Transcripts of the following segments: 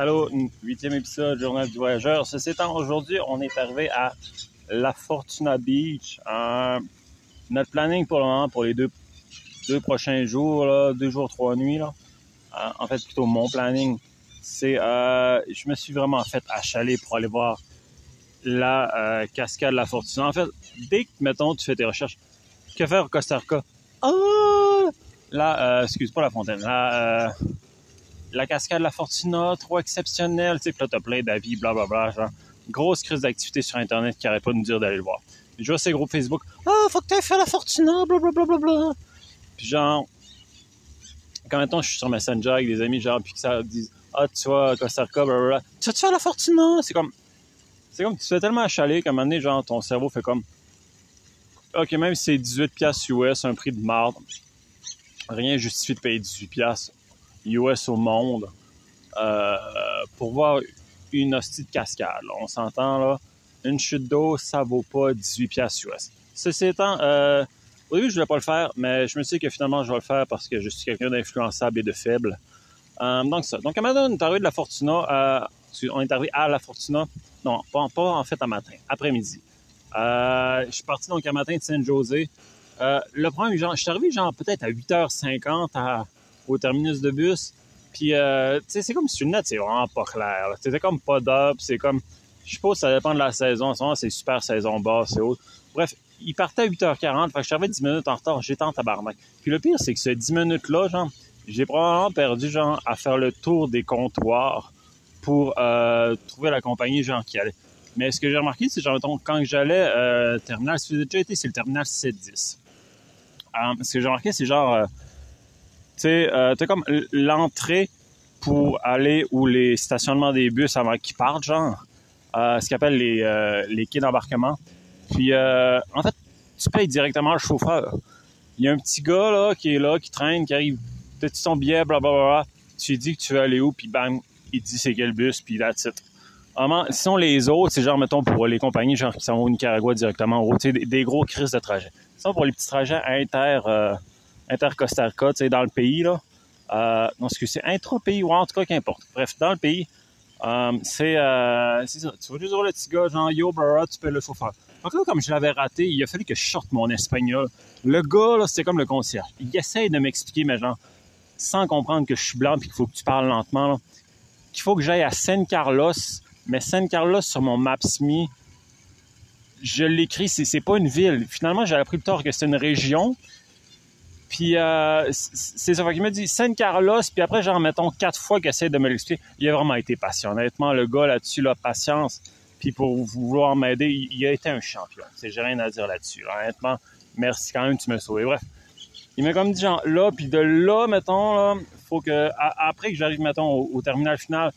Allô, huitième épisode, Journal du Voyageur. Ceci étant, aujourd'hui, on est arrivé à La Fortuna Beach. Notre planning pour le moment, pour les deux, prochains jours, deux jours, trois nuits, euh, en fait, plutôt mon planning, c'est, euh, je me suis vraiment fait achaler pour aller voir la euh, cascade de La Fortuna. En fait, dès que, mettons, tu fais tes recherches, que faire au Costa Rica? Ah! Là, excuse pas la fontaine, là, la cascade de la Fortuna, trop exceptionnelle, tu sais, là, t'as plein d'avis, blablabla, genre, grosse crise d'activité sur Internet qui arrête pas de nous dire d'aller le voir. Puis je vois ces groupes Facebook, ah, faut que t'ailles faire la Fortuna, blablabla. Puis genre, quand maintenant je suis sur Messenger avec des amis, genre, puis que ça disent, ah, tu vois, Costa Rica, blablabla, tu vas-tu faire la Fortuna? C'est comme, c'est comme, tu te fais tellement achaler qu'à un moment donné, genre, ton cerveau fait comme, ok, même si c'est 18 piastres US, un prix de marde, rien justifie de payer 18 piastres US au monde euh, pour voir une hostie de cascade. On s'entend là, une chute d'eau, ça vaut pas 18 piastres US. Ceci étant, euh, au début je voulais pas le faire, mais je me suis dit que finalement je vais le faire parce que je suis quelqu'un d'influençable et de faible. Euh, donc ça. Donc à matin, on est arrivé de la Fortuna. euh, tu- on est arrivé à la Fortuna. Non, pas, en fait à matin, après-midi. Euh, je suis parti donc à matin de Saint-José. Euh, le problème, genre, je suis arrivé genre peut-être à 8h50 à- au terminus de bus. Puis, euh, tu sais, c'est comme sur le net, c'est vraiment pas clair. C'est comme pas d'up, c'est comme... Je suppose ça dépend de la saison. Moment, c'est super saison basse et autres. Bref, il partait à 8h40, fait que arrivé 10 minutes en retard, j'étais en tabarnak. Puis le pire, c'est que ce 10 minutes-là, genre, j'ai probablement perdu, genre, à faire le tour des comptoirs pour euh, trouver la compagnie, genre, qui allait. Mais ce que j'ai remarqué, c'est genre, quand j'allais euh, terminal, si vous avez déjà été, c'est le terminal 710. Euh, ce que j'ai remarqué, c'est genre, euh, sais, euh, comme l'entrée pour aller où les stationnements des bus avant qu'ils partent, genre, euh, ce qu'ils appellent les, euh, les quais d'embarquement. Puis, en fait, tu payes directement le chauffeur. Il y a un petit gars, là, qui est là, qui traîne, qui arrive, t'as son billet, blablabla, tu lui dis que tu veux aller où, puis bang, il te dit c'est quel bus, puis that's it. Vraiment, sinon, les autres, c'est genre, mettons, pour les compagnies, genre, qui s'en vont au Nicaragua directement, sais, des, des gros crises de trajet. Sinon, pour les petits trajets inter, inter-Costa tu sais, dans le pays, là, euh, non, excuse, c'est intra-pays, ou en tout cas, qu'importe. Bref, dans le pays, euh, c'est, euh, c'est ça. Tu vas juste voir le petit gars, genre, yo, bro, tu peux le chauffeur. Donc là, comme je l'avais raté, il a fallu que je sorte mon espagnol. Le gars, là, c'était comme le concierge. Il essaye de m'expliquer, mais genre, sans comprendre que je suis blanc puis qu'il faut que tu parles lentement, là, qu'il faut que j'aille à San Carlos, mais San Carlos sur mon Maps.me, je l'écris, c'est pas une ville. Finalement, j'ai appris plus tard que c'est une région. Puis euh, c'est ça. Fait m'a dit San Carlos, puis après, genre, mettons, quatre fois qu'il essaie de me l'expliquer. Il a vraiment été patient. Honnêtement, le gars là-dessus, là, patience. Puis pour vouloir m'aider, il, a été un champion. J'ai rien à dire là-dessus. là. Honnêtement, merci quand même, tu m'as sauvé. Bref. Il m'a comme dit, genre, là, puis de là, mettons, là, faut que, après que j'arrive, mettons, au, terminal final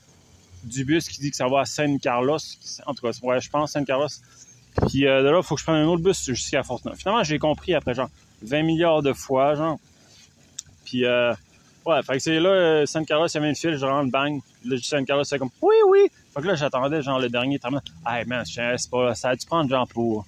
du bus qui dit que ça va à San Carlos, en tout cas, ouais, je pense San Carlos. Puis euh, de là, faut que je prenne un autre bus jusqu'à Fortuna. Finalement, j'ai compris après, genre, 20 milliards de fois, genre. Puis, euh, ouais, fait que c'est là, euh, San Carlos, il y avait une file, je rentre, bang. Là, San Carlos, c'est comme, oui, oui. Fait que là, j'attendais, genre, le dernier terminal. Hey, man, sais pas, ça a dû prendre, genre, pour.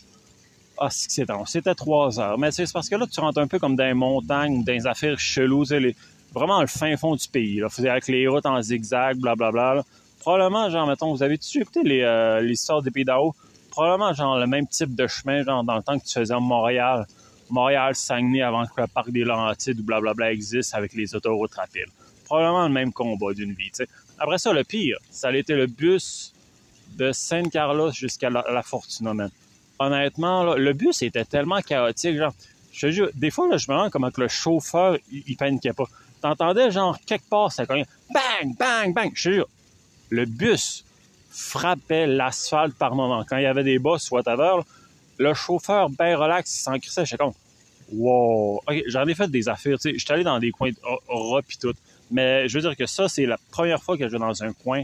Ah, c'est c'est long. C'était trois heures. Mais c'est parce que là, tu rentres un peu comme dans les montagnes, dans les affaires cheloues, les- vraiment le fin fond du pays, là. Avec les routes en zigzag, blablabla. là. Probablement, genre, mettons, vous avez-tu écouté les, euh, des pays haut? Probablement, genre, le même type de chemin, genre, dans le temps que tu faisais à Montréal. Montréal-Saguenay avant que le parc des Laurentides ou blablabla existe avec les autoroutes rapides. Probablement le même combat d'une vie. Après ça, le pire, ça a été le bus de San Carlos jusqu'à la, Fortuna, man. Honnêtement, là, le bus était tellement chaotique, genre, je te jure, des fois, là, je me demande comment le chauffeur, il, il paniquait pas. T'entendais, genre, quelque part, ça cognait, bang, bang, bang, je te jure, le bus frappait l'asphalte par moment. Quand il y avait des bosses, whatever, là, le chauffeur, ben relax, il s'en crissait, j'étais comme, wow, ok, j'en ai fait des affaires, tu sais, j'étais allé dans des coins aura pis tout, mais je veux dire que ça, c'est la première fois que je vais dans un coin,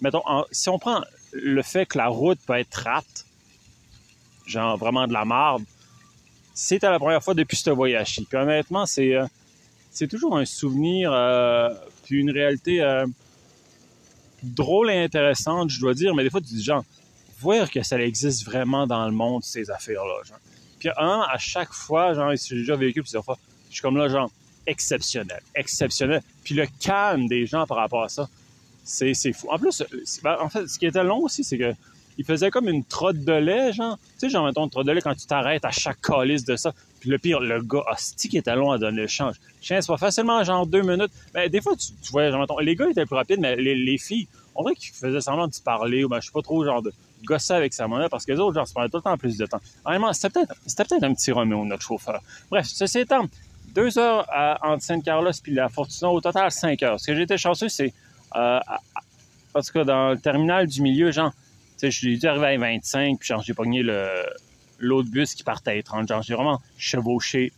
mettons, si on prend le fait que la route peut être rate, genre vraiment de la marde, c'était la première fois depuis ce voyage-ci. Puis honnêtement, c'est euh, c'est toujours un souvenir, euh, puis une réalité euh, drôle et intéressante, je dois dire, mais des fois, tu dis, genre, voir que ça existe vraiment dans le monde, ces affaires-là, genre. Puis un, à chaque fois, genre, j'ai déjà vécu plusieurs fois, je suis comme là, genre, exceptionnel, exceptionnel. Puis le calme des gens par rapport à ça, C'est, fou. En plus, ben, en fait, ce qui était long aussi, c'est que il faisait comme une trotte de lait, genre. Tu sais, genre, mettons, une trotte de lait quand tu t'arrêtes à chaque calice de ça. Puis le pire, le gars, hostie qui était long à donner le change. Chien, c'est pas facilement genre deux minutes. Mais des fois, tu, tu vois, genre, les gars étaient plus rapides, mais les, les filles, on dirait qu'ils faisaient semblant de parler, ou ben, je sais pas trop, genre, de gosser avec sa monnaie, parce que les autres, genre, se prenaient tout le temps plus de temps. Vraiment, c'était peut-être, peut-être un petit Roméo, notre chauffeur. Bref, ceci étant, deux heures à, entre Sainte-Carlos puis la Fortuna, au total, cinq heures. Ce que j'ai été chanceux, c'est, euh, en tout cas, dans le terminal du milieu, genre, tu sais, suis dû arriver à 25, puis genre, j'ai pogné le, l'autre bus qui partait à 30. Genre, j'ai vraiment chevauché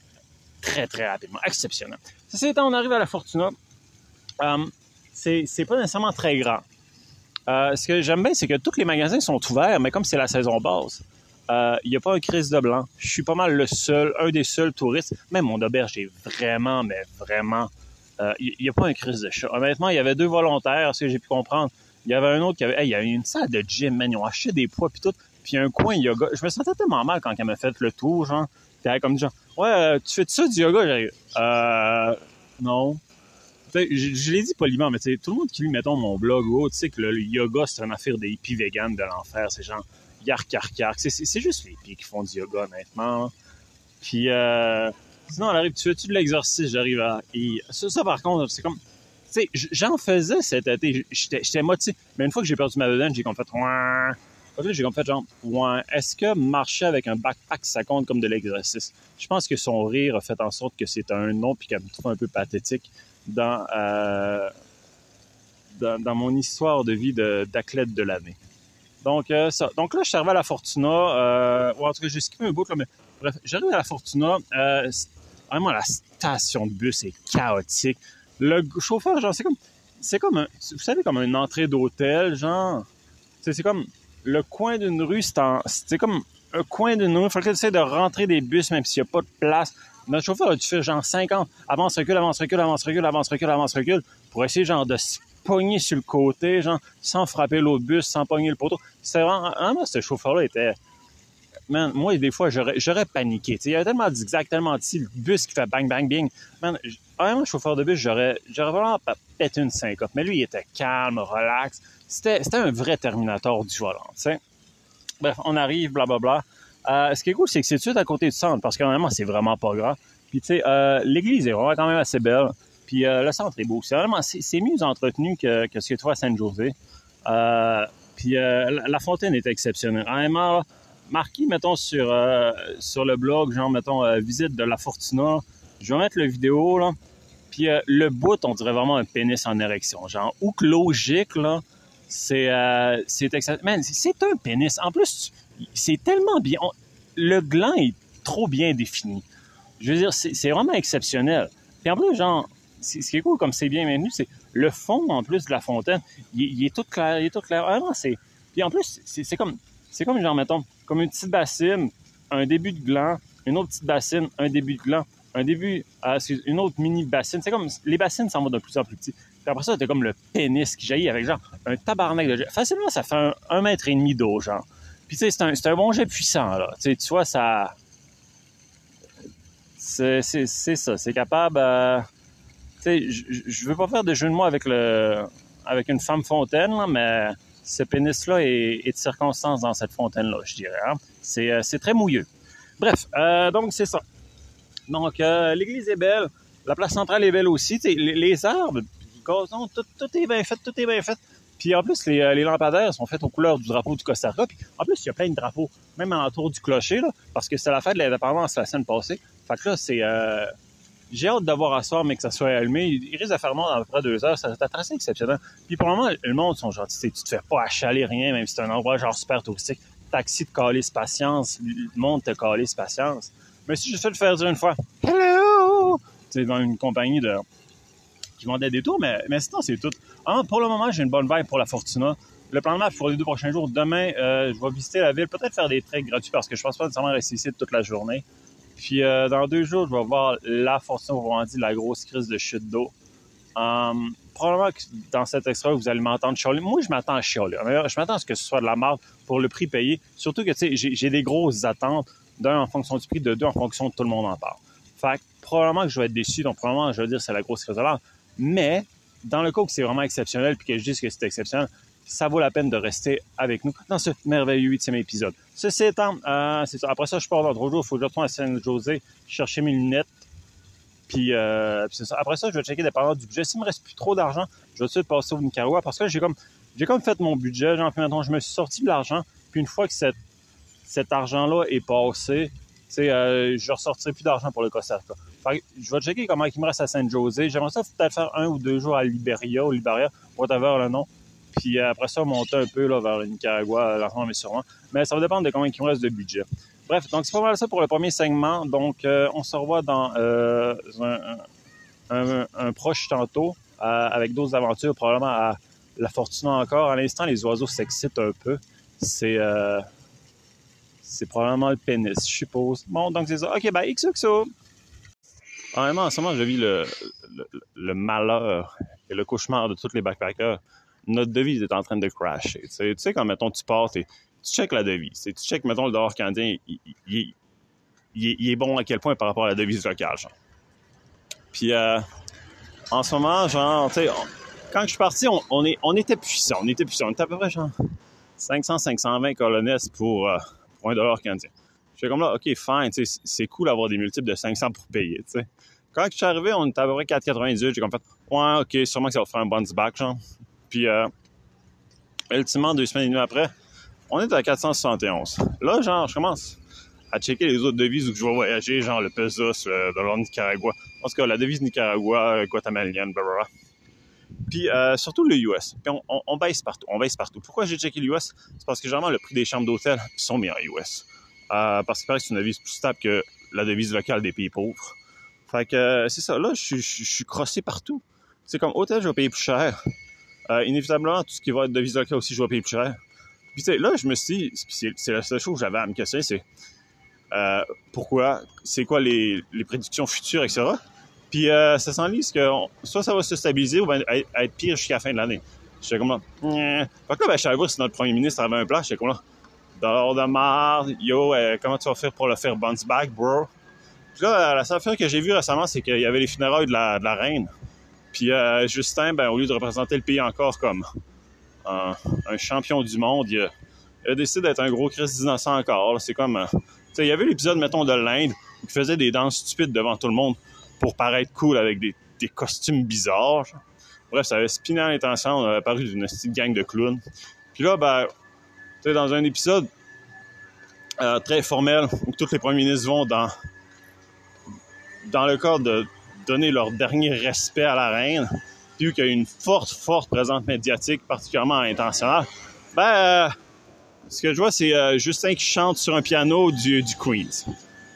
très, très rapidement. Exceptionnel. Ceci étant, on arrive à la Fortuna. Euh, c'est pas nécessairement très grand. Euh, ce que j'aime bien, c'est que tous les magasins sont ouverts, mais comme c'est la saison basse, il euh, n'y a pas un crise de blanc. Je suis pas mal le seul, un des seuls touristes. Même mon auberge est vraiment, mais vraiment... Il euh, n'y a pas un crise de chat. Honnêtement, il y avait deux volontaires, ce que j'ai pu comprendre. Il y avait un autre qui avait... il y a une salle de gym, man. Ils ont acheté des poids, puis tout. Puis un coin yoga. Je me sentais tellement mal quand elle m'a fait le tour, genre. T'es comme genre, ouais, tu fais ça du yoga? J'ai euh, non je, l'ai dit poliment, mais tout le monde qui lit, mettons, mon blog ou tu sais que le, yoga, c'est une affaire des hippies véganes de l'enfer. C'est genre, yark, yark, yark. C'est juste les hippies qui font du yoga, honnêtement. Puis, euh, sinon, elle arrive, tu fais-tu de l'exercice? J'arrive à... Ça, par contre, c'est comme... Tu sais, j'en faisais cet été. J'étais motivé. Mais une fois que j'ai perdu ma bedaine, j'ai comme fait... J'ai comme fait genre, ouais, est-ce que marcher avec un backpack, ça compte comme de l'exercice? Je pense que son rire a fait en sorte que c'est un nom puis qu'elle me trouve un peu pathétique dans, euh, dans, dans, mon histoire de vie d'athlète de, l'année. Donc, euh. Donc là, je suis arrivé à la Fortuna, euh, ou en tout cas, j'ai skippé un bout, là, mais bref, j'arrive à la Fortuna. Vraiment, la station de bus est chaotique. Le chauffeur, genre, c'est comme, c'est comme un, vous savez, comme une entrée d'hôtel, genre, c'est comme le coin d'une rue, c'est comme un coin d'une rue. Il faut que tu essaies de rentrer des bus, même s'il n'y a pas de place. Notre chauffeur a dû faire genre 50, avance, recule, avance, recule, avance, recule, avance, recule, avance, recule, pour essayer genre de se pogner sur le côté, genre, sans frapper l'autre bus, sans pogner le poteau. C'était vraiment, vraiment, ce chauffeur-là était, man, moi, des fois, j'aurais, paniqué. il y avait tellement de tellement de le bus qui fait bang, bang, bing. Man, vraiment, chauffeur de bus, j'aurais, vraiment pété une syncope. Mais lui, il était calme, relax. C'était, c'était un vrai terminator du volant, tu sais. Bref, on arrive, blablabla. Bla, bla. Euh, ce qui est cool, c'est que c'est tout à côté du centre, parce que vraiment, c'est vraiment pas grand. Puis, tu sais, euh, l'église est vraiment quand même assez belle. Puis, euh, le centre est beau. C'est vraiment, c'est mieux entretenu que, que, ce que tu vois à Saint-José. puis, la, fontaine est exceptionnelle. Vraiment, marqué, mettons, sur, sur le blog, genre, mettons, visite de la Fortuna. Je vais mettre la vidéo, là. Puis, le bout, on dirait vraiment un pénis en érection. Genre, ou que logique, là, c'est c'est c'est un pénis. En plus, c'est tellement bien. le gland est trop bien défini. Je veux dire, c'est vraiment exceptionnel. Puis en plus, genre, ce qui est cool, comme c'est bien maintenu, c'est le fond, en plus, de la fontaine, il, est tout clair, il est tout clair. Vraiment, c'est... Puis en plus, c'est comme, c'est comme, genre, mettons, comme une petite bassine, un début de gland, une autre petite bassine, un début de gland, un début, euh, une autre mini bassine. C'est comme, les bassines s'en vont de plus en plus petit. Puis après ça, t'as comme le pénis qui jaillit avec, genre, un tabarnak de... Facilement, ça fait un mètre et demi d'eau, genre. Puis tu sais, c'est un, un, bon jet puissant, là. Tu, sais, tu vois, ça... C'est ça, c'est capable... Euh... Tu sais, je veux pas faire de jeu de mots avec le avec une femme fontaine, là, mais ce pénis-là est, de circonstance dans cette fontaine-là, je dirais. Hein? C'est euh, très mouilleux. Bref, euh, donc c'est ça. Donc, euh, l'église est belle, la place centrale est belle aussi. Les, les, arbres, tout, tout est bien fait, tout est bien fait. Puis en plus, les, euh, les, lampadaires sont faits aux couleurs du drapeau du Costa Rica. Puis en plus, il y a plein de drapeaux, même autour du clocher, là, parce que c'est la fête de l'indépendance la semaine passée. Fait que là, c'est... Euh, j'ai hâte d'avoir à soir, mais que ça soit allumé. Il risque de faire noir à peu près deux heures. Ça va être assez exceptionnel. Puis pour le moment, le monde sont gentils. Tu te fais pas achaler rien, même si c'est un endroit genre super touristique. Taxi de calice patience. Le monde te calisse patience. Mais si je fais le faire dire une fois, hello! Tu sais, dans une compagnie de qui vendait des tours, mais, sinon, c'est tout. Ah, pour le moment, j'ai une bonne vibe pour la Fortuna. Le plan de match pour les deux prochains jours, demain, euh, je vais visiter la ville, peut-être faire des treks gratuits parce que je pense pas nécessairement rester ici toute la journée. Puis euh, dans deux jours, je vais voir la Fortuna, dit la grosse crise de chute d'eau. Um, probablement que dans cet extra, vous allez m'entendre chialer. Moi, je m'attends à chialer. Je m'attends à ce que ce soit de la marde pour le prix payé. Surtout que, tu sais, j'ai des grosses attentes. D'un, en fonction du prix, de deux, en fonction de tout le monde en parle. Fait que, probablement que je vais être déçu. Donc, probablement, je vais dire, c'est la grosse crise de l'art. Mais dans le cas où c'est vraiment exceptionnel, puis que je dise que c'est exceptionnel, ça vaut la peine de rester avec nous dans ce merveilleux huitième épisode. Ceci étant, euh, c'est ça. Après ça, je pars dans trois jours. Il faut que je retourne à Saint-José chercher mes lunettes. Puis, euh, ça. Après ça, je vais checker dépendant du budget. S'il me reste plus trop d'argent, je vais tout de suite passer au Nicaragua parce que j'ai comme j'ai comme fait mon budget. Genre, maintenant, je me suis sorti de l'argent. Puis une fois que cet argent-là est passé, euh, je ressortirai plus d'argent pour le Costa Rica. Fait que je vais checker comment il me reste à Saint-José. J'aimerais ça peut-être faire un ou deux jours à Liberia, au Liberia, whatever le nom. Puis euh, après ça, monter un peu là, vers le Nicaragua, l'argent, mais sûrement. Mais ça va dépendre de combien il me reste de budget. Bref, donc c'est pas mal ça pour le premier segment. Donc, euh, on se revoit dans euh, un, un, un, proche tantôt avec d'autres aventures, probablement à la Fortuna encore. À l'instant, les oiseaux s'excitent un peu. C'est c'est probablement le pénis, je suppose. Bon, donc c'est ça. OK, ben XOXO. Honnêtement, en ce moment, je vis le, le, malheur et le cauchemar de tous les backpackers notre devise est en train de crasher. Tu sais, quand, mettons, tu pars, tu checkes la devise. Tu checkes, mettons, le dollar canadien, il, est bon à quel point par rapport à la devise locale, genre. Puis, euh, en ce moment, genre, quand je suis parti, on, était puissant. On était puissant. On était à peu près, genre, 500, 520 colonnes pour, euh, pour un dollar canadien. J'étais comme là, OK, fine, c'est cool d'avoir des multiples de 500 pour payer, tu sais. Quand je suis arrivé, on était à peu près 4,98. J'ai comme fait, ouais, OK, sûrement que ça va faire un bounce back, genre. Puis, euh, ultimement, deux semaines et demie après, on est à 471. Là, genre, je commence à checker les autres devises où je vais voyager, genre le pesos, le dollar Nicaragua. En tout cas, la devise Nicaragua, guatemalienne, blablabla. Puis euh, surtout le US. Puis on, baisse partout. On baisse partout. Pourquoi j'ai checké le US? C'est parce que généralement, le prix des chambres d'hôtel sont mis en US. Euh, parce qu'il paraît que c'est une devise plus stable que la devise locale des pays pauvres. Fait que euh, c'est ça. Là, je, suis crossé partout. C'est comme hôtel, je vais payer plus cher. Inévitablement, tout ce qui va être de visa local aussi, je vais payer plus cher. Puis là, je me suis dit, c'est la seule chose que j'avais à me casser, c'est pourquoi, c'est quoi les, prédictions futures, etc. Puis euh, ça s'enlise que soit ça va se stabiliser ou bien être, pire jusqu'à la fin de l'année. J'étais comme là, fait que là, ben, je si notre premier ministre avait un plan. J'étais comme là, dehors de marde, yo, euh, comment tu vas faire pour le faire bounce back, bro? Puis là, la seule affaire que j'ai vue récemment, c'est qu'il y avait les funérailles de la, reine. Puis euh, Justin, ben, au lieu de représenter le pays encore comme un, champion du monde, il a, décidé d'être un gros Christ d'innocent encore. C'est comme... Euh, il y avait l'épisode, mettons, de l'Inde, qui faisait des danses stupides devant tout le monde pour paraître cool avec des, costumes bizarres. Bref, ça avait spiné à l'intention. On avait paru d'une petite gang de clowns. Puis là, ben, dans un épisode euh, très formel où tous les premiers ministres vont dans dans le cadre de, donner leur dernier respect à la reine, vu qu'il y a une forte, forte présence médiatique, particulièrement intentionnelle, ben, euh, ce que je vois, c'est euh, Justin qui chante sur un piano du, du Queens.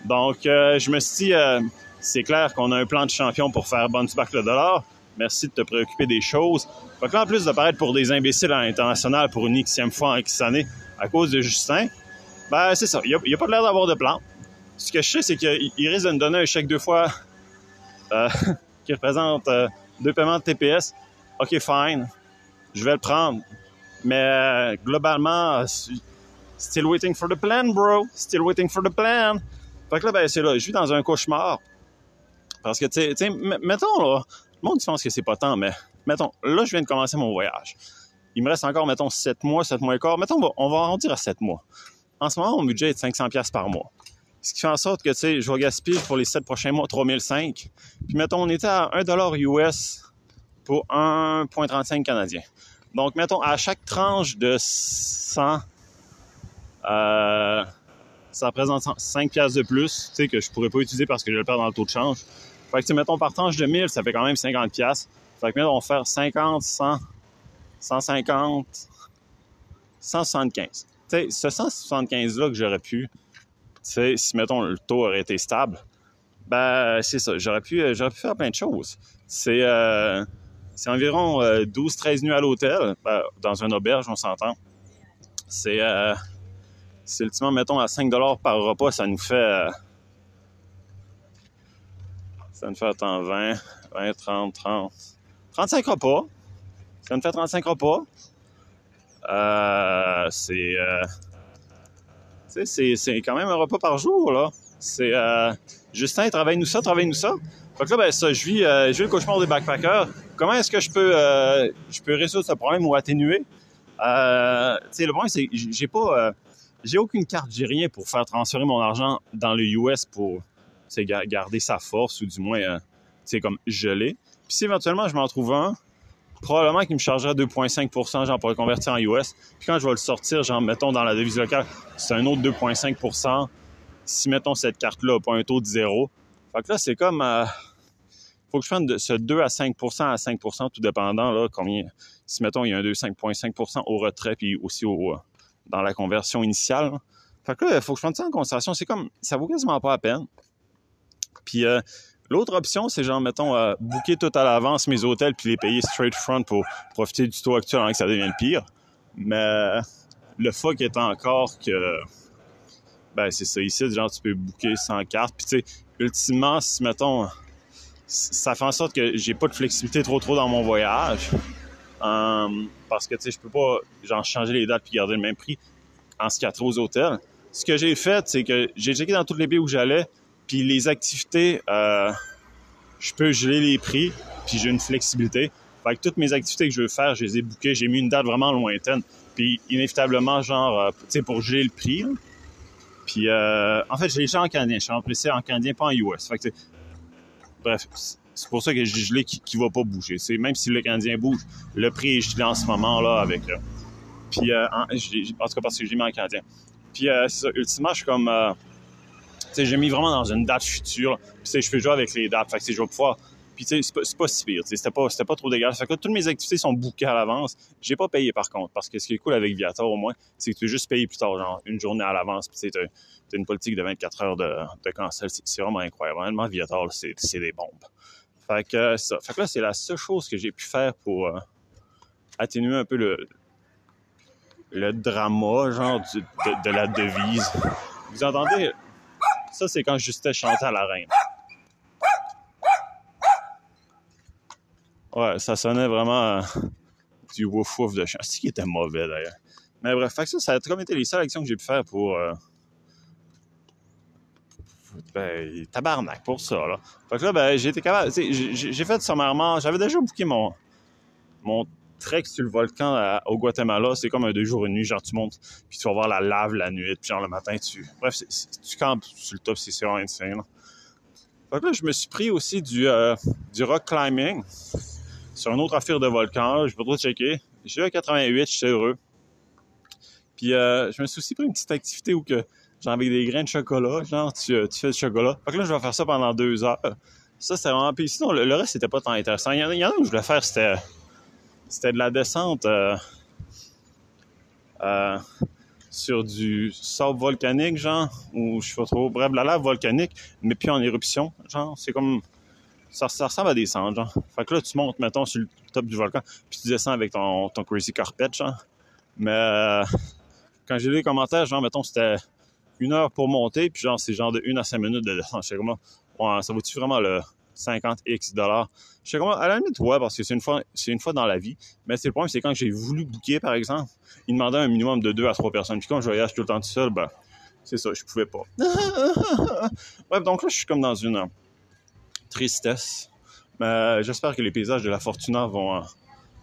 Donc, je me suis dit, c'est clair qu'on a un plan de champion pour faire bounce back le dollar. Merci de te préoccuper des choses. Fait que là, en plus de paraître pour des imbéciles à l'international pour une xème fois en X année à cause de Justin, ben, c'est ça. Il n'y a, pas l'air d'avoir de plan. Ce que je sais, c'est qu'il risque de me donner un chèque deux fois euh, qui représente euh, deux paiements de TPS, OK, fine, je vais le prendre. Mais euh, globalement, still waiting for the plan, bro. Still waiting for the plan. Fait que là, ben, c'est là, je vis dans un cauchemar. Parce que, tu sais, mettons, là, le monde pense que c'est pas tant, mais mettons, là, je viens de commencer mon voyage. Il me reste encore, mettons, 7 mois, 7 mois et quart. Mettons, on va, dire à 7 mois. En ce moment, mon budget est de 500$ par mois. Ce qui fait en sorte que, tu sais, je vais gaspiller pour les 7 prochains mois 3005. Puis, mettons, on était à 1 US pour 1,35 canadien. Donc, mettons, à chaque tranche de 100, euh, ça représente 5 piastres de plus, tu sais, que je pourrais pas utiliser parce que je le perds dans le taux de change. Fait que, mettons, par tranche de 1000, ça fait quand même 50 piastres. Fait que, mettons, on va faire 50, 100, 150, 175. Tu sais, ce 175-là que j'aurais pu, sais, si, mettons, le taux aurait été stable, ben, c'est ça. J'aurais pu, euh, j'aurais pu faire plein de choses. C'est, euh, c'est environ 12-13 euh, nuits à l'hôtel, ben, dans une auberge, on s'entend. C'est, euh, c'est ultimement, mettons, à 5 par repas, ça nous fait... ça nous fait, attends, 20, 20, 30, 30... 35 repas. Ça nous fait 35 repas. c'est c'est quand même un repas par jour, là. C'est euh, Justin, travaille-nous ça, travaille-nous ça. Fait que là, ben, ça, je vis, euh, je vis le cauchemar des backpackers. comment est-ce que je peux, euh, je peux résoudre ce problème ou atténuer? Euh, le problème, c'est que j'ai pas, euh, j'ai aucune carte, j'ai rien pour faire transférer mon argent dans le US pour garder sa force ou du moins, euh, comme gelé. Puis si éventuellement je m'en trouve un, probablement qu'il me chargerait 2,5 genre pour le convertir en US. Puis quand je vais le sortir, genre, mettons, dans la devise locale, c'est un autre 2,5% si, mettons, cette carte-là pas un taux de zéro. Fait que là, c'est comme... Euh, faut que je de ce 2 à 5% à 5% tout dépendant, là, combien... Si, mettons, il y a un 2,5% au retrait, puis aussi au, dans la conversion initiale. Fait que là, il faut que je prenne ça en considération. C'est comme... Ça vaut quasiment pas la peine. Puis... Euh, L'autre option, c'est genre, mettons, euh, booker tout à l'avance mes hôtels puis les payer straight front pour profiter du taux actuel avant que ça devienne pire. Mais le fuck est encore que, ben, c'est ça. Ici, genre, tu peux booker sans carte. Puis, tu sais, ultimement, si, mettons, ça fait en sorte que j'ai pas de flexibilité trop trop dans mon voyage. Euh, parce que, tu sais, je peux pas, genre, changer les dates puis garder le même prix en ce qui a trop aux hôtels. Ce que j'ai fait, c'est que j'ai checké dans tous les pays où j'allais, puis les activités, euh, je peux geler les prix, puis j'ai une flexibilité. Fait que toutes mes activités que je veux faire, je les ai bookées. J'ai mis une date vraiment lointaine. Puis inévitablement, genre, euh, tu sais, pour geler le prix. Puis euh, en fait, j'ai les en canadien. Je suis remplacé en canadien, pas en US. Fait que, bref, c'est pour ça que j'ai gelé qui, qui va pas bouger. C'est même si le canadien bouge, le prix est gelé en ce moment-là avec. puis en, en, tout cas parce que j'ai mis en canadien. Puis ultimement, je suis comme j'ai mis vraiment dans une date future. Je peux jouer avec les dates. Fait que je vais pouvoir. Puis c'est pas, pas si pire. C'était pas, pas trop dégueulasse. Fait que toutes mes activités sont bookées à l'avance. J'ai pas payé par contre. Parce que ce qui est cool avec Viator au moins, c'est que tu peux juste payer plus tard, genre une journée à l'avance. Puis tu as une politique de 24 heures de, de cancel. C'est vraiment incroyable. Honnêtement, Viator, c'est des bombes. Fait que ça. Fait que là, c'est la seule chose que j'ai pu faire pour euh, atténuer un peu le, le drama, genre, de, de la devise. Vous entendez ça, c'est quand Justin chantait à la reine. Ouais, ça sonnait vraiment euh, du wouf wouf de chant. C'est qui était mauvais d'ailleurs? Mais bref, fait ça, ça a comme été les seules actions que j'ai pu faire pour. Euh, ben, tabarnak pour ça, là. Fait que là, ben, j'ai été capable. J'ai fait sommairement. J'avais déjà booké mon, mon trek sur le volcan au Guatemala, c'est comme un deux jours une nuit. Genre, tu montes, puis tu vas voir la lave la nuit, puis genre le matin, tu. Bref, tu campes sur le top, c'est vraiment insane. Fait que là, je me suis pris aussi du, euh, du rock climbing sur une autre affaire de volcan. Je peux trop checker. J'ai eu à 88, j'étais heureux. Puis euh, je me suis aussi pris une petite activité où que, genre avec des grains de chocolat, genre tu, euh, tu fais du chocolat. Fait que là, je vais faire ça pendant deux heures. Ça, c'était vraiment... Puis sinon, le, reste, c'était pas tant intéressant. Il y en il y en a où je voulais faire, c'était c'était de la descente euh, euh, sur du sable volcanique, genre, ou je sais pas trop, bref, la lave volcanique, mais puis en éruption, genre, c'est comme, ça, ressemble à genre. Fait que là, tu montes, mettons, sur le top du volcan, puis tu descends avec ton, ton crazy carpet, genre. Mais euh, quand j'ai lu les commentaires, genre, mettons, c'était une heure pour monter, puis genre, c'est genre de une à cinq minutes de descente. Je sais comment, ouais, ça vaut-tu vraiment le, 50 X dollars. Je sais comment, à la limite, ouais, parce que c'est une fois, c'est une fois dans la vie. Mais c'est le problème, c'est quand j'ai voulu booker, par exemple, ils demandaient un minimum de deux à trois personnes. Puis quand je voyage tout le temps tout seul, ben, c'est ça, je pouvais pas. Bref, donc là, je suis comme dans une tristesse. Mais j'espère que les paysages de la Fortuna vont, euh,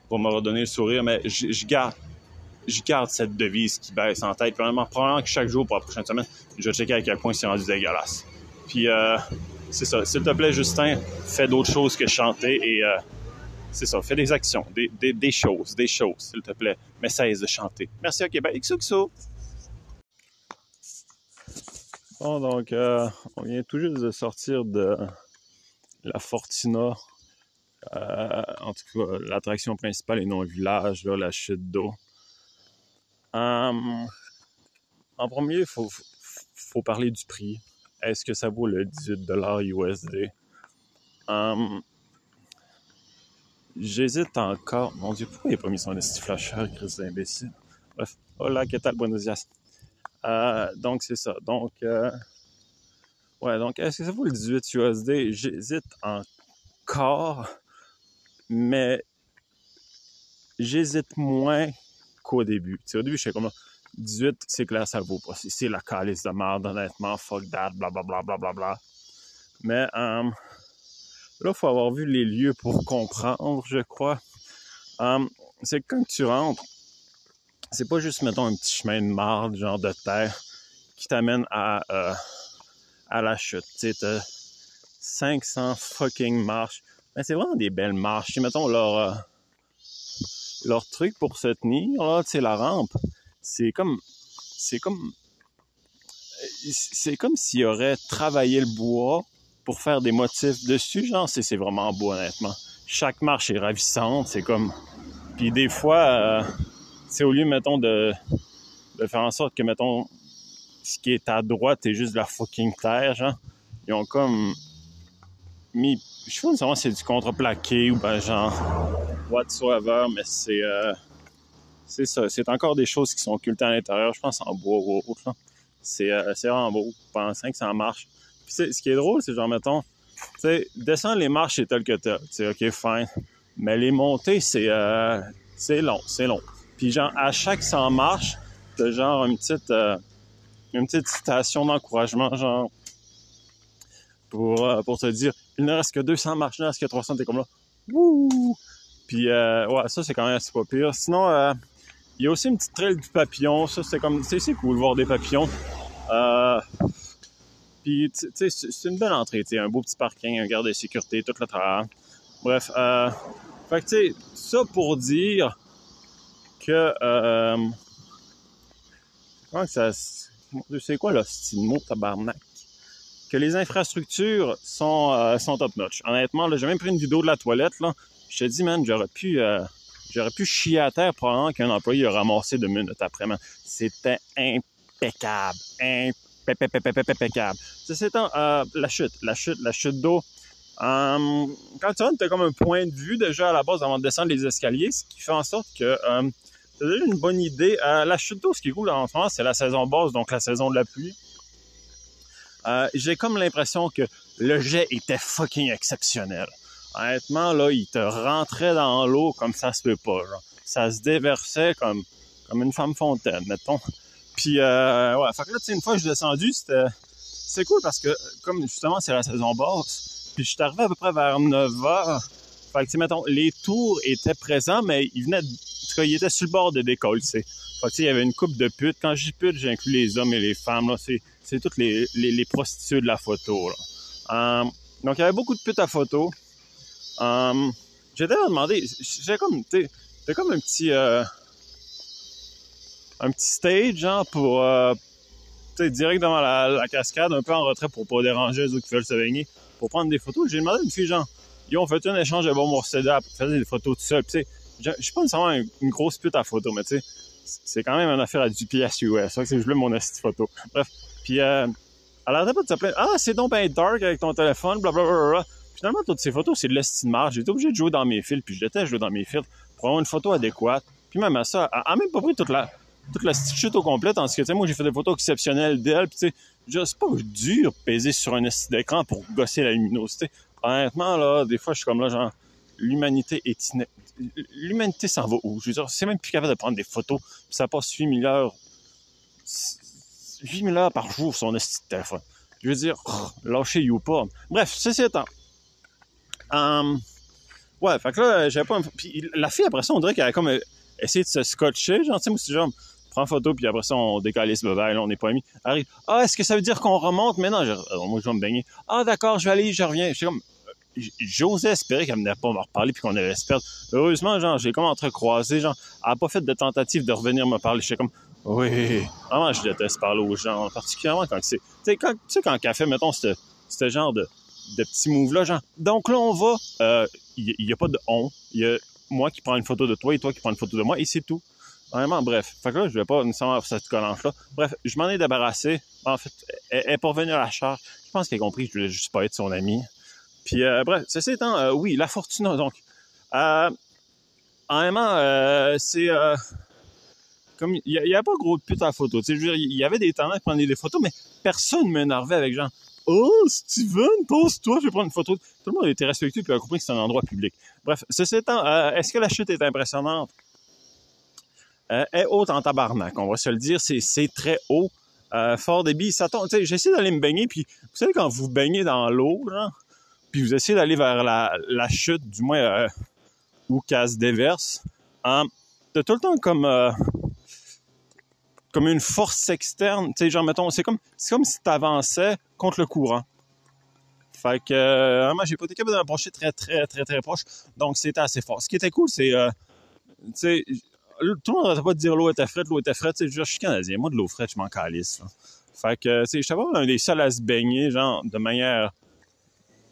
vont me redonner le sourire. Mais je, garde, je garde cette devise qui baisse en tête. Probablement, probablement que chaque jour pour la prochaine semaine, je vais checker à quel point c'est rendu dégueulasse. Puis, euh, c'est ça. S'il te plaît, Justin, fais d'autres choses que chanter et euh, c'est ça. Fais des actions, des, choses, des choses, s'il te plaît. Mais cesse de chanter. Merci, ok, ben, XOXO. Bon, donc, euh, on vient tout juste de sortir de la Fortuna. Euh, en tout cas, l'attraction principale est non le village, la chute d'eau. en premier, il faut parler du prix est-ce que ça vaut le 18 USD? Um, J'hésite encore. Mon Dieu, pourquoi il n'a pas mis son esti flasher, Chris d'imbécile? Bref. Hola, ¿qué tal? Buenos días. Euh, donc, c'est ça. Donc, euh, ouais, donc, est-ce que ça vaut le 18 USD? J'hésite encore, mais j'hésite moins qu'au début. au début, je sais comment 18, c'est clair, ça le vaut pas. C'est la calice de merde, honnêtement. Fuck that, blablabla, bla, bla, bla. Mais, um, là, il faut avoir vu les lieux pour comprendre, je crois. Hum, c'est que quand tu rentres, c'est pas juste, mettons, un petit chemin de marde, genre de terre, qui t'amène à, euh, à la chute. Tu sais, 500 fucking marches. Mais c'est vraiment des belles marches. Tu mettons, leur, euh, leur truc pour se tenir, là, tu la rampe, c'est comme, c'est comme, c'est comme s'il aurait travaillé le bois pour faire des motifs dessus. Genre, c'est, vraiment beau, honnêtement. Chaque marche est ravissante. C'est comme, puis des fois, euh, c'est au lieu, mettons, de, de faire en sorte que, mettons, ce qui est à droite est juste de la fucking terre, genre, ils ont comme mis, je sais pas nécessairement c'est du contreplaqué ou ben genre whatsoever, mais c'est euh, c'est ça, c'est encore des choses qui sont occultées à l'intérieur, je pense en bois ou autre. C'est, euh, vraiment beau, pendant que ça marche. Puis ce qui est drôle, c'est genre, mettons, tu sais, descendre les marches, c'est tel que tel, tu sais, ok, fine. Mais les montées, c'est, euh, long, c'est long. Puis genre, à chaque 100 marches, t'as genre une petite, euh, une petite citation d'encouragement, genre, pour, euh, pour te dire, il ne reste que 200 marches, il ne reste que 300, t'es comme là, wouh! Puis, euh, ouais, ça, c'est quand même assez pas pire. Sinon, euh, il y a aussi une petite trail du papillon, ça, c'est comme, c'est cool de voir des papillons. Euh, puis, tu sais, c'est une belle entrée, tu un beau petit parking, un garde de sécurité, tout le travail. Bref, euh, fait que, tu sais, ça pour dire que, euh, comment que ça, c'est quoi là, ce mot tabarnak? Que les infrastructures sont, euh, sont top notch. Honnêtement, là, j'ai même pris une vidéo de la toilette, là. Je te dis, man, j'aurais pu, euh, j'aurais pu chier à terre probablement qu'un employé a ramassé deux minutes après. C'était impeccable. Impeccable. C'est euh, la chute, la chute, la chute d'eau. Euh, quand tu rentres, t'as comme un point de vue déjà à la base avant de descendre les escaliers, ce qui fait en sorte que euh, t'as déjà une bonne idée. Euh, la chute d'eau, ce qui est en ce moment, c'est la saison basse, donc la saison de la pluie. Euh, j'ai comme l'impression que le jet était fucking exceptionnel. Honnêtement, là, il te rentrait dans l'eau comme ça se peut pas. Genre. Ça se déversait comme, comme une femme fontaine, mettons. Puis, euh, ouais, fait que là, tu sais, une fois que je suis descendu, c'était, c'était cool parce que, comme justement, c'est la saison basse, puis je suis arrivé à peu près vers 9 heures. Fait que, tu sais, mettons, les tours étaient présents, mais ils venaient, de, en ils étaient sur le bord de décolle, tu sais. Fait que, tu sais, il y avait une coupe de putes. Quand je dis putes, j'inclus les hommes et les femmes, là. C'est, c'est toutes les, les, les prostituées de la photo, là. Euh, donc, il y avait beaucoup de putes à photo. Um, j'ai d'ailleurs demandé, j'ai comme, sais, comme un petit, euh, un petit stage, genre, pour, euh, tu direct devant la, cascade, un peu en retrait pour pas déranger les autres qui veulent se baigner, pour prendre des photos. J'ai demandé à une fille, genre, ils ont fait un échange de bon morceau pour faire des photos tout seul. Tu sais, je suis pas nécessairement une, grosse pute à photo, mais tu sais, c'est quand même une affaire à du pièce US. C'est voulais mon astuce photo. Bref, puis, euh, elle arrêtait pas de s'appeler, ah, c'est donc ben dark avec ton téléphone, blablabla. Finalement, toutes ces photos, c'est de l'estime. J'étais obligé de jouer dans mes fils, puis j'étais jouer dans mes fils pour avoir une photo adéquate. Puis même à ça, elle a même pas pris toute la, toute la chute au complet, tandis que, tu sais, moi, j'ai fait des photos exceptionnelles d'elle, puis tu sais, c'est pas dur peser sur un d'écran pour gosser la luminosité. Honnêtement, là, des fois, je suis comme là, genre, l'humanité est iné... L'humanité s'en va où? Je veux dire, c'est même plus capable de prendre des photos, puis ça passe 8000 heures, 8000 heures par jour sur un téléphone. Je veux dire, oh, lâchez YouPorn. Bref, ceci étant, Um, ouais, fait que là, j'avais pas... Puis la fille, après ça, on dirait qu'elle a comme essayé de se scotcher. Genre, tu sais, moi, c'est genre, prends photo, puis après ça, on décale ce là, on n'est pas amis. Arrive, ah, est-ce que ça veut dire qu'on remonte? Mais non. Alors, moi, je vais me baigner. Ah, d'accord, je vais aller, je reviens. Je suis comme... J'osais espérer qu'elle venait pas me reparler puis qu'on allait se perdre. Heureusement, genre, j'ai comme entrecroisé, genre, elle a pas fait de tentative de revenir me parler. J'étais comme, oui, vraiment, je déteste parler aux gens, particulièrement quand c'est, tu sais, quand, tu sais, quand café, mettons, ce genre de, de petits moves-là, genre. Donc là, on va, il euh, n'y a pas de on. Il y a moi qui prends une photo de toi et toi qui prends une photo de moi et c'est tout. Vraiment, bref. Fait que là, je vais pas nécessairement faire cette collante-là. Bref, je m'en ai débarrassé. En fait, elle, elle est pas à la charge. Je pense qu'elle a compris que je voulais juste pas être son ami. Puis, euh, bref, ceci étant, euh, oui, la Fortuna, donc. Euh, vraiment, euh, c'est... Euh, comme il y, a pas gros de pute à la photo. Tu sais, je veux dire, il y avait des talents qui prenaient des photos, mais personne m'énervait avec genre Oh, Steven, pose-toi, je vais prendre une photo. Tout le monde été respectueux et a compris que c'est un endroit public. Bref, ceci étant, euh, est-ce que la chute est impressionnante? Euh, est haute en tabarnak, on va se le dire, c'est, très haut. Euh, fort débit, ça tombe. J'essaie d'aller me baigner, puis vous savez, quand vous baignez dans l'eau, puis vous essayez d'aller vers la, chute, du moins euh, où casse déverse, hein, t'as tout le temps comme comme une force externe, tu sais, genre mettons, c'est comme comme si t'avançais contre le courant. Fait que euh, moi j'ai pas été capable de très très très très proche, donc c'était assez fort. Ce qui était cool, c'est euh, tu sais tout le monde n'arrête pas de dire l'eau était frette, l'eau était frette. Je suis canadien. Moi, de l'eau frette, je m'en calisse. Fait que, je suis un des seuls à se baigner, genre, de manière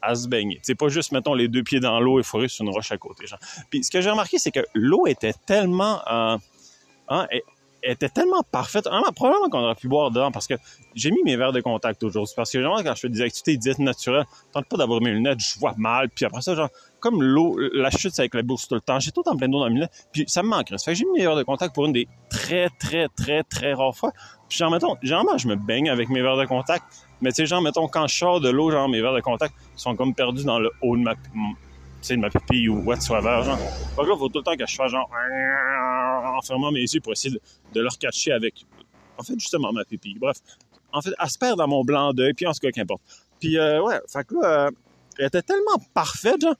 à se baigner. C'est pas juste, mettons, les deux pieds dans l'eau et fourrer sur une roche à côté. Puis ce que j'ai remarqué, c'est que l'eau était tellement... Euh, hein, était tellement parfaite. Hein, probablement qu'on aurait pu boire dedans parce que j'ai mis mes verres de contact aujourd'hui. Parce que quand je fais des activités dites naturelles, tente pas d'avoir mes lunettes, je vois mal. Puis après ça, genre, comme l'eau, la chute, avec la bourse tout le temps. J'ai tout en plein d'eau dans mes lunettes. Puis ça me manque. Ça fait que j'ai mis mes verres de contact pour une des très, très, très, très rares fois. Puis genre, mettons, généralement, je me baigne avec mes verres de contact. Mais tu sais, genre, mettons, quand je sors de l'eau, genre, mes verres de contact sont comme perdus dans le haut de ma, de ma pupille ou whatsoever, genre. Donc là, il faut tout le temps que je fasse genre en fermant mes yeux pour essayer de, leur cacher avec, en fait, justement, ma pupille. Bref, en fait, elle se perd dans mon blanc d'œil, puis en tout cas, qu'importe. Puis, euh, ouais, fait que là, euh, elle était tellement parfaite, genre,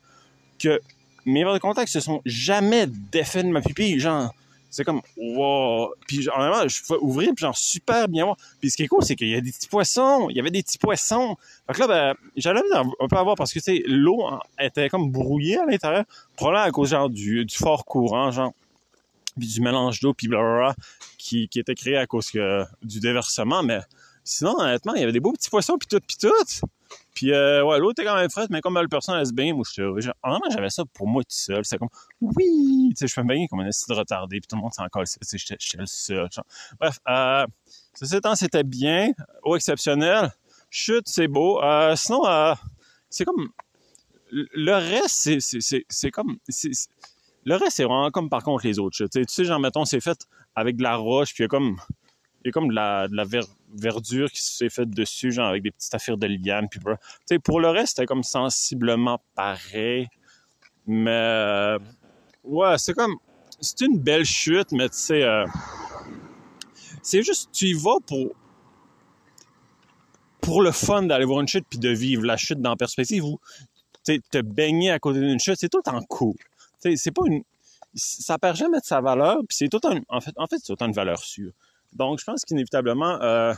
que mes verres de contact se sont jamais défaits de ma pupille, genre c'est comme, wow! Puis, genre, je pouvais ouvrir, puis genre, super bien voir. Puis, ce qui est cool, c'est qu'il y a des petits poissons. Il y avait des petits poissons. Fait que là, ben, j'allais un peu avoir parce que, tu sais, l'eau était comme brouillée à l'intérieur. Probablement à cause, genre, du, du fort courant, genre, puis du mélange d'eau, puis blablabla, qui, qui était créé à cause que, du déversement. Mais sinon, honnêtement, il y avait des beaux petits poissons, puis tout, puis tout. Puis, euh, ouais, l'eau était quand même fraîche, mais comme le personne baigne, moi, j'avais ça pour moi tout seul. C'est comme, oui, tu sais, je peux me baigner comme un essai de retardé, puis tout le monde s'en colle. J'étais le seul. Bref, euh, ceci c'était bien, au exceptionnel. Chute, c'est beau. Euh, sinon, euh, c'est comme, le reste, c'est comme, le reste, c'est vraiment comme par contre les autres chutes. Tu sais, genre, mettons, c'est fait avec de la roche, puis comme, il y a comme de la, de la verdure qui s'est faite dessus, genre avec des petites affaires de liane. Puis, pour le reste, c'était comme sensiblement pareil. Mais, euh, ouais, c'est comme, c'est une belle chute, mais tu sais, euh, c'est juste, tu y vas pour, pour le fun d'aller voir une chute puis de vivre la chute dans la perspective où, tu te baigner à côté d'une chute, c'est tout en cool. C'est pas une, ça perd jamais de sa valeur, puis c'est tout en, en fait, en fait, c'est autant une valeur sûre. Donc, je pense qu'inévitablement, euh,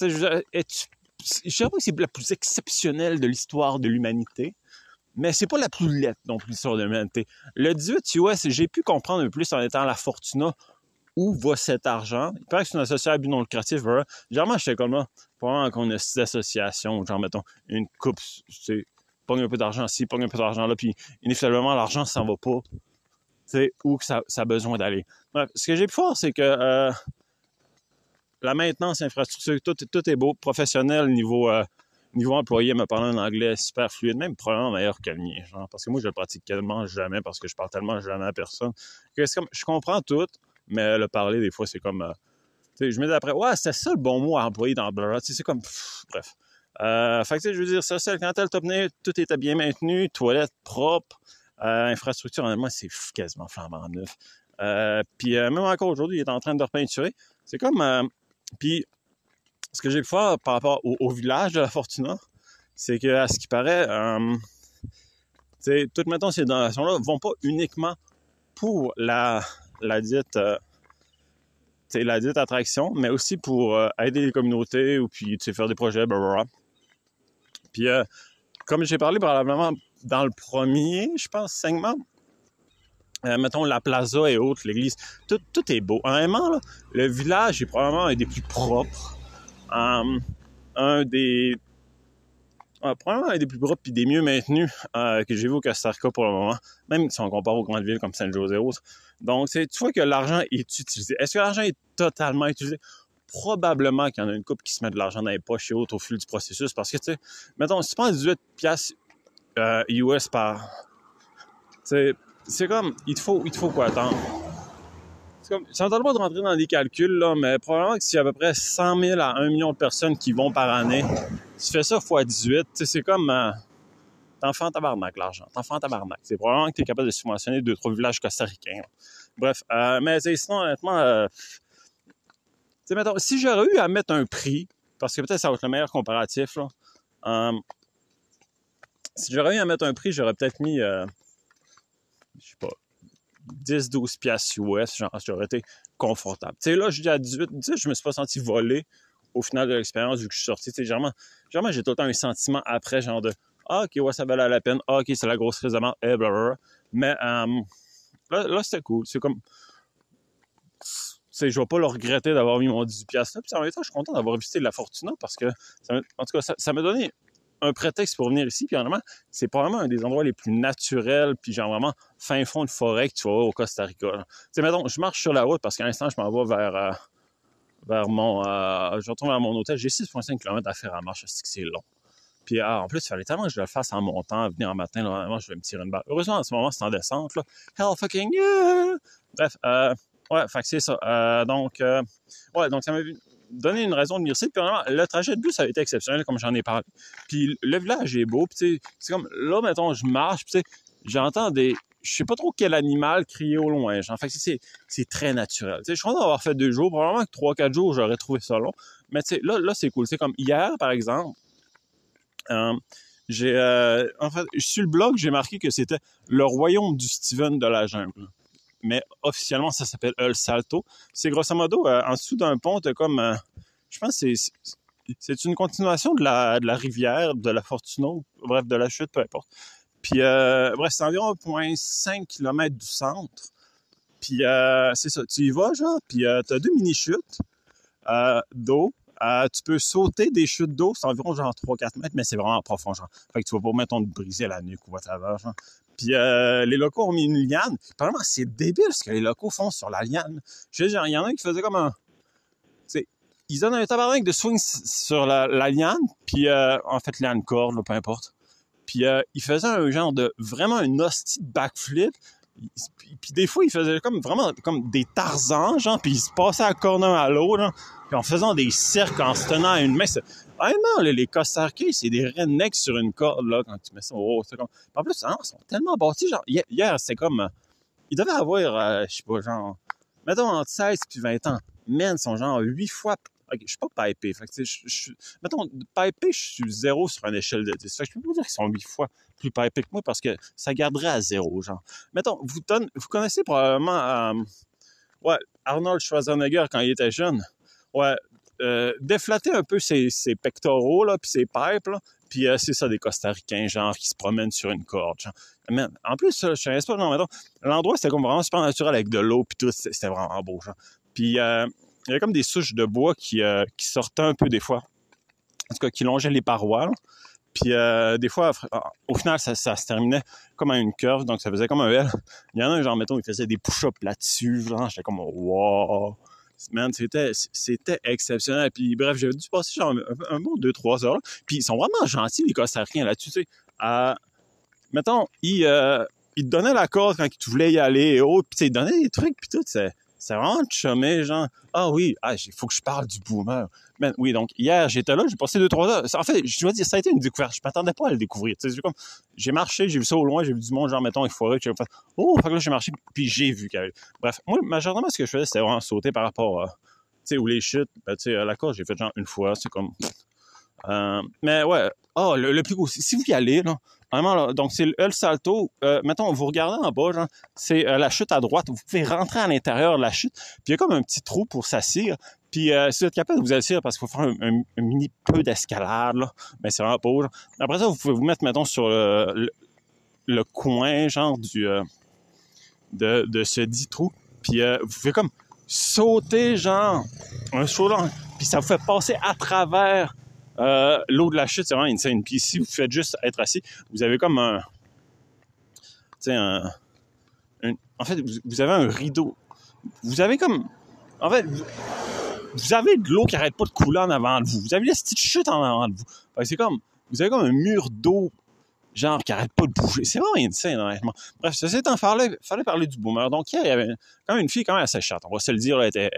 je ne sais pas que c'est la plus exceptionnelle de l'histoire de l'humanité, mais c'est pas la plus lettre non plus l'histoire de l'humanité. Le 18 US, j'ai pu comprendre un peu plus en étant la Fortuna où va cet argent? Il paraît que c'est une association à but non lucratif. Généralement, j'étais comme là, pas qu'on a des associations, genre, mettons, une coupe, c'est pogne un peu d'argent ici, pogne un peu d'argent là, puis inévitablement, l'argent s'en va pas sais, où ça, a besoin d'aller. ce que j'ai pu voir, c'est que euh, la maintenance, infrastructure, tout, est beau, professionnel, niveau, euh, employé, me parlant en anglais super fluide, même probablement meilleur que le mien, parce que moi, je le pratique tellement jamais, parce que je parle tellement jamais à personne, comme, je comprends tout, mais le parler, des fois, c'est comme, euh, je me dis après, ouais, c'est ça le bon mot à employer dans Blur, c'est comme, bref. Fait que, je veux dire, ça, quand elle top tout était bien maintenu, toilette propre, infrastructure, honnêtement, c'est quasiment flambant neuf. Euh, puis euh, même encore aujourd'hui, il est en train de repeinturer. C'est comme... Euh, puis ce que j'ai pu faire par rapport au, village de la Fortuna, c'est que à ce qui paraît, euh, toutes maintenant ces donations-là vont pas uniquement pour la, la dite la dite attraction, mais aussi pour aider les communautés ou puis faire des projets. Puis comme j'ai parlé probablement dans le premier, je pense, segment, euh, mettons la plaza et autres, l'église, tout, est beau. Honnêtement, là, le village est probablement un des plus propres. Um, un des. Euh, probablement un des plus propres et des mieux maintenus euh, que j'ai vu au Castarca pour le moment, même si on compare aux grandes villes comme Saint-José et autres. Donc, tu vois que l'argent est utilisé. Est-ce que l'argent est totalement utilisé? Probablement qu'il y en a une coupe qui se met de l'argent dans les poches et autres au fil du processus parce que, tu sais, mettons, si tu prends 18 piastres US euh, par. C'est comme, il te faut, il te faut quoi attendre? C'est comme, j'entends pas de rentrer dans des calculs, là, mais probablement que s'il y a à peu près 100 000 à 1 million de personnes qui vont par année, tu fais ça x 18, c'est comme, euh, t'en fais en tabarnak, l'argent. T'en fais en tabarnak. C'est probablement que t'es capable de subventionner deux, trois villages costaricains. Bref, euh, mais sinon, honnêtement, mettons, si j'aurais eu à mettre un prix, parce que peut-être ça va être le meilleur comparatif, là, euh, si j'aurais eu à mettre un prix, j'aurais peut-être mis, euh, je sais pas, 10, 12 piastres US, genre, j'aurais été confortable. Tu sais, là, je dis à 18, 18, je me suis pas senti volé au final de l'expérience vu que je suis sorti. Tu sais, généralement, généralement j'ai tout le temps un sentiment après, genre de, ah, ok, ouais, ça valait la peine, ah, ok, c'est la grosse crise de mort, et blablabla. Mais, euh, là, là c'était cool. C'est comme, je vais pas le regretter d'avoir mis mon 18 piastres là. Puis en même temps, je suis content d'avoir visité la Fortuna parce que, en tout cas, ça m'a donné un prétexte pour venir ici. Puis vraiment, c'est probablement un des endroits les plus naturels, puis genre vraiment fin fond de forêt que tu vas au Costa Rica. Tu sais, mettons, je marche sur la route parce qu'à l'instant, je m'en vais vers, euh, vers mon... Euh, je retourne vers mon hôtel. J'ai 6,5 km à faire à marche. C'est long. Puis ah, en plus, il fallait tellement que je le fasse en montant, venir en matin. Là, je vais me tirer une balle. Heureusement, en ce moment, c'est en descente. Là. Hell fucking yeah! Bref, euh, ouais, fait que c'est ça. Donc, ouais, donc ça m'a donné une raison de venir ici. Puis le trajet de bus a été exceptionnel, comme j'en ai parlé. Puis le village est beau. Puis c'est comme, là, mettons, je marche, puis j'entends des... Je sais pas trop quel animal crier au loin. En fait, c'est, très naturel. sais, je content d'avoir fait deux jours. Probablement que trois, quatre jours, j'aurais trouvé ça long. Mais là, là c'est cool. C'est comme hier, par exemple, euh, j'ai, euh, en fait, sur le blog, j'ai marqué que c'était le royaume du Steven de la jungle. Mais officiellement, ça s'appelle El Salto. C'est grosso modo euh, en dessous d'un pont, comme, je pense, c'est c'est une continuation de la, de la rivière, de la Fortuna, bref, de la chute, peu importe. Puis, bref, c'est environ 1,5 km du centre. Puis, c'est ça, tu y vas, genre, puis tu as deux mini-chutes d'eau. Euh, tu peux sauter des chutes d'eau, c'est environ genre 3-4 mètres, mais c'est vraiment profond, genre. Fait que tu vas pas, mettons, te briser la nuque ou whatever, genre. Puis euh, les locaux ont mis une liane. Apparemment, c'est débile ce que les locaux font sur la liane. Je dire, il y en a qui faisaient comme un... Ils donnent un tabarnak de swing sur la, liane, puis euh, en fait, liane corde, peu importe. Puis euh, ils faisaient un genre de... Vraiment un hostie backflip. Puis des fois, ils faisaient comme vraiment comme des tarzans, genre, puis ils se passaient à corner à l'autre, puis en faisant des cercles, en se tenant à une main. Vraiment, les costarqués, c'est des rednecks sur une corde, là, quand tu mets ça au haut. Comme... En plus, hein, ils sont tellement bâtis. Genre, hier, c'est comme... Euh, ils devaient avoir, euh, je sais pas, genre... Mettons, entre 16 et 20 ans. Men, sont genre 8 fois... Okay, je suis pas pipé. Fait que, mettons, pipé, je suis zéro sur une échelle de 10. Fait que je peux pas dire qu'ils sont 8 fois plus pipés que moi parce que ça garderait à zéro, genre. Mettons, vous, vous connaissez probablement... Euh, ouais, Arnold Schwarzenegger quand il était jeune ouais, euh, déflatter un peu ses, pectoraux, là, puis ses pipes, puis euh, c'est ça, des Costaricains, genre, qui se promènent sur une corde, genre. en plus, je sais pas, non, l'endroit, c'était comme vraiment super naturel avec de l'eau, puis tout, c'était vraiment beau, genre. Puis euh, il y avait comme des souches de bois qui, qui sortaient un peu des fois, en tout cas, qui longeaient les parois, Puis des fois, au final, ça, se terminait comme à une curve, donc ça faisait comme un L. Il y en a un, genre, mettons, il faisait des push-ups là-dessus, genre, j'étais comme, wow! Man, c'était, c'était exceptionnel. Puis bref, j'ai dû passer genre un, bon deux, trois heures. Puis ils sont vraiment gentils, les Costaricains, là-dessus, tu sais. Euh, mettons, ils, euh, ils te donnaient la corde quand tu voulais y aller et autres, puis ils te donnaient des trucs, puis tout, c'est, c'est vraiment chumé, genre, ah oui, ah, il faut que je parle du boomer. Mais oui, donc hier, j'étais là, j'ai passé deux, trois heures. En fait, je dois dire, ça a été une découverte. Je m'attendais pas à le découvrir. J'ai marché, j'ai vu ça au loin, j'ai vu du monde, genre, mettons, que fait, oh, fait que là, j'ai marché, puis j'ai vu qu'il y avait. Bref, moi, majoritairement, ce que je faisais, c'était vraiment sauter par rapport à, tu sais, où les chutes, ben, tu sais, à la course, j'ai fait genre une fois, c'est comme, euh, mais ouais, oh, le, plus gros, si vous y allez, là, vraiment, donc c'est le Salto, euh, mettons, vous regardez en bas, c'est euh, la chute à droite, vous pouvez rentrer à l'intérieur de la chute, puis il y a comme un petit trou pour s'assire, puis euh, si vous êtes capable de vous asseoir parce qu'il faut faire un, mini peu d'escalade, là, mais c'est vraiment pas, Après ça, vous pouvez vous mettre, mettons, sur le, le, coin, genre, du, de, de ce dit trou, puis vous pouvez comme sauter, genre, un saut puis ça vous fait passer à travers euh, l'eau de la chute, c'est vraiment insane. Puis si vous faites juste être assis, vous avez comme un... Tu sais, un, En fait, vous, avez un rideau. Vous avez comme... En fait, vous, avez de l'eau qui arrête pas de couler en avant de vous. Vous avez la petite chute en avant de vous. C'est comme... Vous avez comme un mur d'eau genre qui arrête pas de bouger. C'est vraiment insane, honnêtement. Bref, ça étant, fallait, fallait parler du boomer. Donc, il y avait quand même une fille quand même assez chatte, on va se le dire, elle était,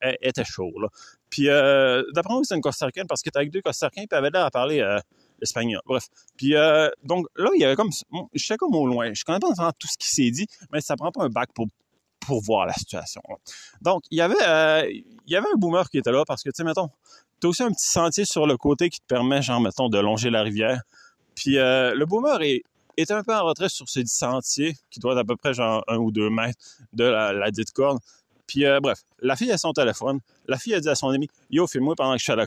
elle, était chaud, là. Puis, euh, d'après moi, c'était une Costaricaine parce que était avec deux Costaricains, puis elle avait l'air à parler euh, espagnol. Bref. Puis, euh, donc, là, il y avait comme, je sais comme au loin. Je connais pas vraiment tout ce qui s'est dit, mais ça prend pas un bac pour voir la situation. Donc, il y avait, euh, il y avait un boomer qui était là parce que, tu sais, mettons, t'as aussi un petit sentier sur le côté qui te permet, genre, mettons, de longer la rivière Puis le boomer est, un peu en retrait sur ses sentiers, qui doit être à peu près genre un ou deux mètres de la, la dite corde. Puis euh, bref, la fille a son téléphone. La fille a dit à son ami, Yo, filme-moi pendant que je suis à la.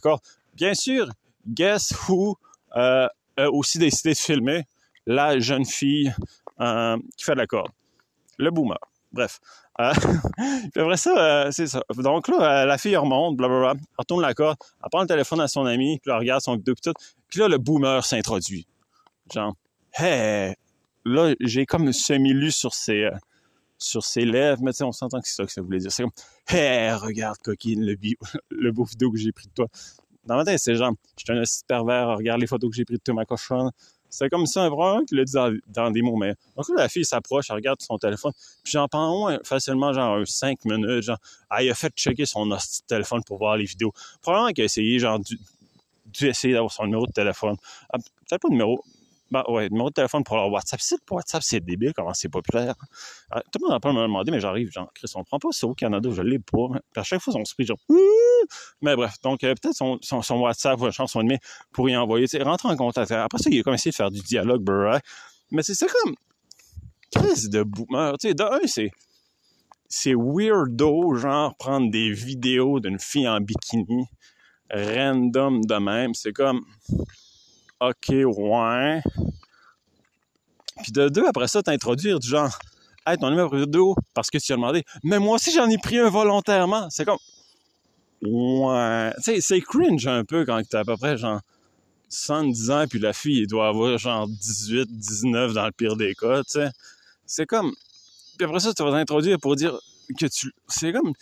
Bien sûr, guess who euh, a aussi décidé de filmer la jeune fille euh, qui fait de la corde. Le boomer. Bref. Puis après ça, c'est ça. Donc là, la fille remonte, blablabla, elle retourne la corde, elle prend le téléphone à son ami, puis elle regarde son vidéo, puis tout. Puis là, le boomer s'introduit. Genre, hey, là, j'ai comme semi-lu sur ses, sur ses lèvres, mais tu sais, on s'entend que c'est ça que ça voulait dire. C'est comme, hey, regarde, coquine, le, bi- le beau vidéo que j'ai pris de toi. Dans ma tête, c'est genre, je suis un petit pervers, regarde les photos que j'ai prises de toi, ma cochonne. C'est comme ça, vraiment, qu'il l'a dit dans, des mots, mais. Donc là, la fille s'approche, elle regarde son téléphone, puis j'en prends moins facilement, genre, un 5 minutes, genre, ah, il a fait checker son téléphone pour voir les vidéos. Probablement qu'il a essayé, genre, dû, dû essayer d'avoir son numéro de téléphone. Ah, Peut-être pas de numéro. Ben, ouais, numéro de téléphone pour leur WhatsApp. C'est pour WhatsApp, c'est débile, comment c'est populaire? Ah, tout le monde n'a pas me demander, mais j'arrive, genre, Chris, on prend pas ça au Canada, je l'ai pas. Puis à chaque fois, on se prie, genre, mais bref, donc euh, peut-être son, son, WhatsApp ou son email pour y envoyer, tu sais, rentrer en contact. Après ça, il a comme essayé de faire du dialogue, brr, mais c'est c'est comme Chris de boomer. Tu sais, de c'est c'est weirdo, genre, prendre des vidéos d'une fille en bikini random de même. C'est comme, OK, ouais. Puis de deux, après ça, t'introduire du genre, hey, ton numéro de dos, parce que tu as demandé, mais moi aussi, j'en ai pris un volontairement. C'est comme, ouais. Tu c'est cringe un peu quand t'as à peu près, genre, 110 ans, puis la fille, doit avoir, genre, 18, 19 dans le pire des cas, tu sais. C'est comme, puis après ça, tu vas t'introduire pour dire que tu, c'est comme,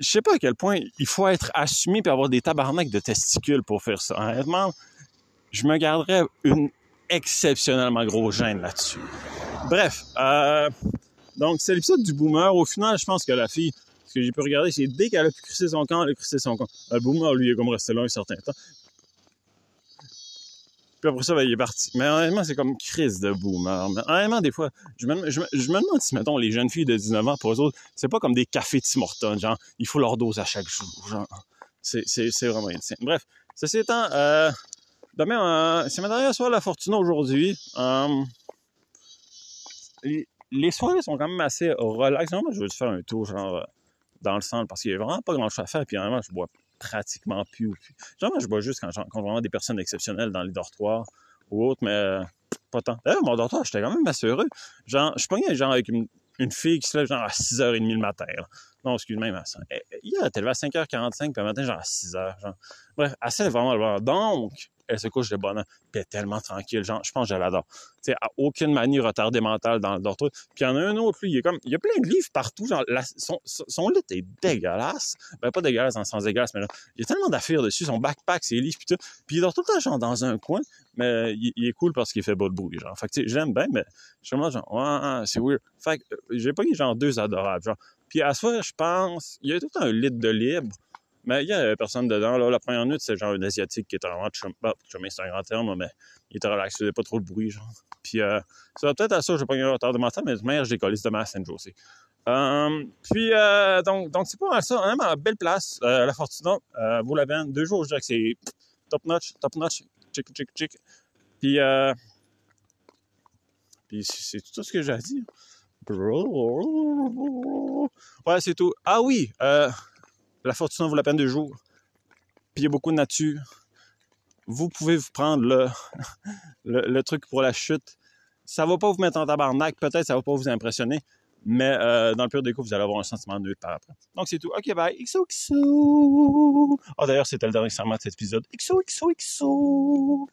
je sais pas à quel point il faut être assumé puis avoir des tabarnaks de testicules pour faire ça. Honnêtement, je me garderais une exceptionnellement gros gêne là-dessus. Bref, euh, donc c'est l'épisode du boomer. Au final, je pense que la fille, ce que j'ai pu regarder, c'est dès qu'elle a pu crisser son camp, elle a crissé son camp. Le boomer, lui, est comme resté là un certain temps. Puis après ça, ben, il est parti. Mais honnêtement, c'est comme crise de boomer. Mais honnêtement, des fois, je me, je, je me demande si, mettons, les jeunes filles de 19 ans, pour eux autres, c'est pas comme des cafés Tim Hortons, genre, il faut leur dose à chaque jour, genre. C'est, c'est, c'est vraiment insane. Bref, ceci étant, euh, demain, euh, c'est ma dernière soirée à la Fortuna aujourd'hui. Euh, les, soirées sont quand même assez relax. Moi, je veux faire un tour, genre, euh, dans le centre, parce qu'il y a vraiment pas grand-chose à faire, puis honnêtement, je bois pratiquement plus. moi, je bois juste quand, quand vraiment des personnes exceptionnelles dans les dortoirs ou autres, mais pas tant. D'ailleurs, mon dortoir, j'étais quand même assez heureux. Genre, je pognais genre avec une, une fille qui se lève genre à 6h30 le matin. Non, excuse-moi, mais ça. Hier, elle était levée à 5h45, puis le matin, genre à 6h. Genre. Bref, elle s'est vraiment le Donc, elle se couche de bonne heure, puis elle est tellement tranquille. Genre, je pense que je l'adore. Tu sais, à aucune manière retardée mentale dans le dortoir. Puis il y en a un autre, lui, il est comme, il y a plein de livres partout. Genre, son, lit est dégueulasse. Ben, pas dégueulasse dans le sens dégueulasse, mais là, il y a tellement d'affaires dessus. Son backpack, ses livres, puis tout. Puis il dort tout le temps, genre, dans un coin. Mais il, est cool parce qu'il fait pas de bruit, genre. Fait que, tu sais, j'aime bien, mais je suis genre, c'est weird. Fait que, euh, j'ai pas eu genre deux adorables, genre. Puis à soi, je pense, il y a tout un lit de libre. Mais il y a personne dedans. Là, la première nuit, c'est genre un Asiatique qui était vraiment chum, bah, chumé, c'est un grand terme, mais il était relax, il faisait pas trop de bruit, genre. Puis euh, ça va peut-être à ça, je vais pas un retard de mental, mais de manière, je décolle de ma Saint aussi. Euh, puis, euh, donc, donc c'est pas mal ça. Vraiment, belle place. Euh, la Fortuna, euh, vaut la peine. Deux jours, je dirais que c'est top notch, top notch, chick, chick, chick. Puis, puis c'est tout ce que j'ai à dire. Ouais, c'est tout. Ah oui, euh, la Fortuna vaut la peine deux jours. Puis il y a beaucoup de nature. Vous pouvez vous prendre le, truc pour la chute. Ça va pas vous mettre en tabarnak, peut-être ça va pas vous impressionner, mais euh, dans le pire des cas, vous allez avoir un sentiment de par après. Donc c'est tout. Ok, bye. XOXO. Oh, d'ailleurs, c'était le dernier segment de cet épisode. XOXOXO.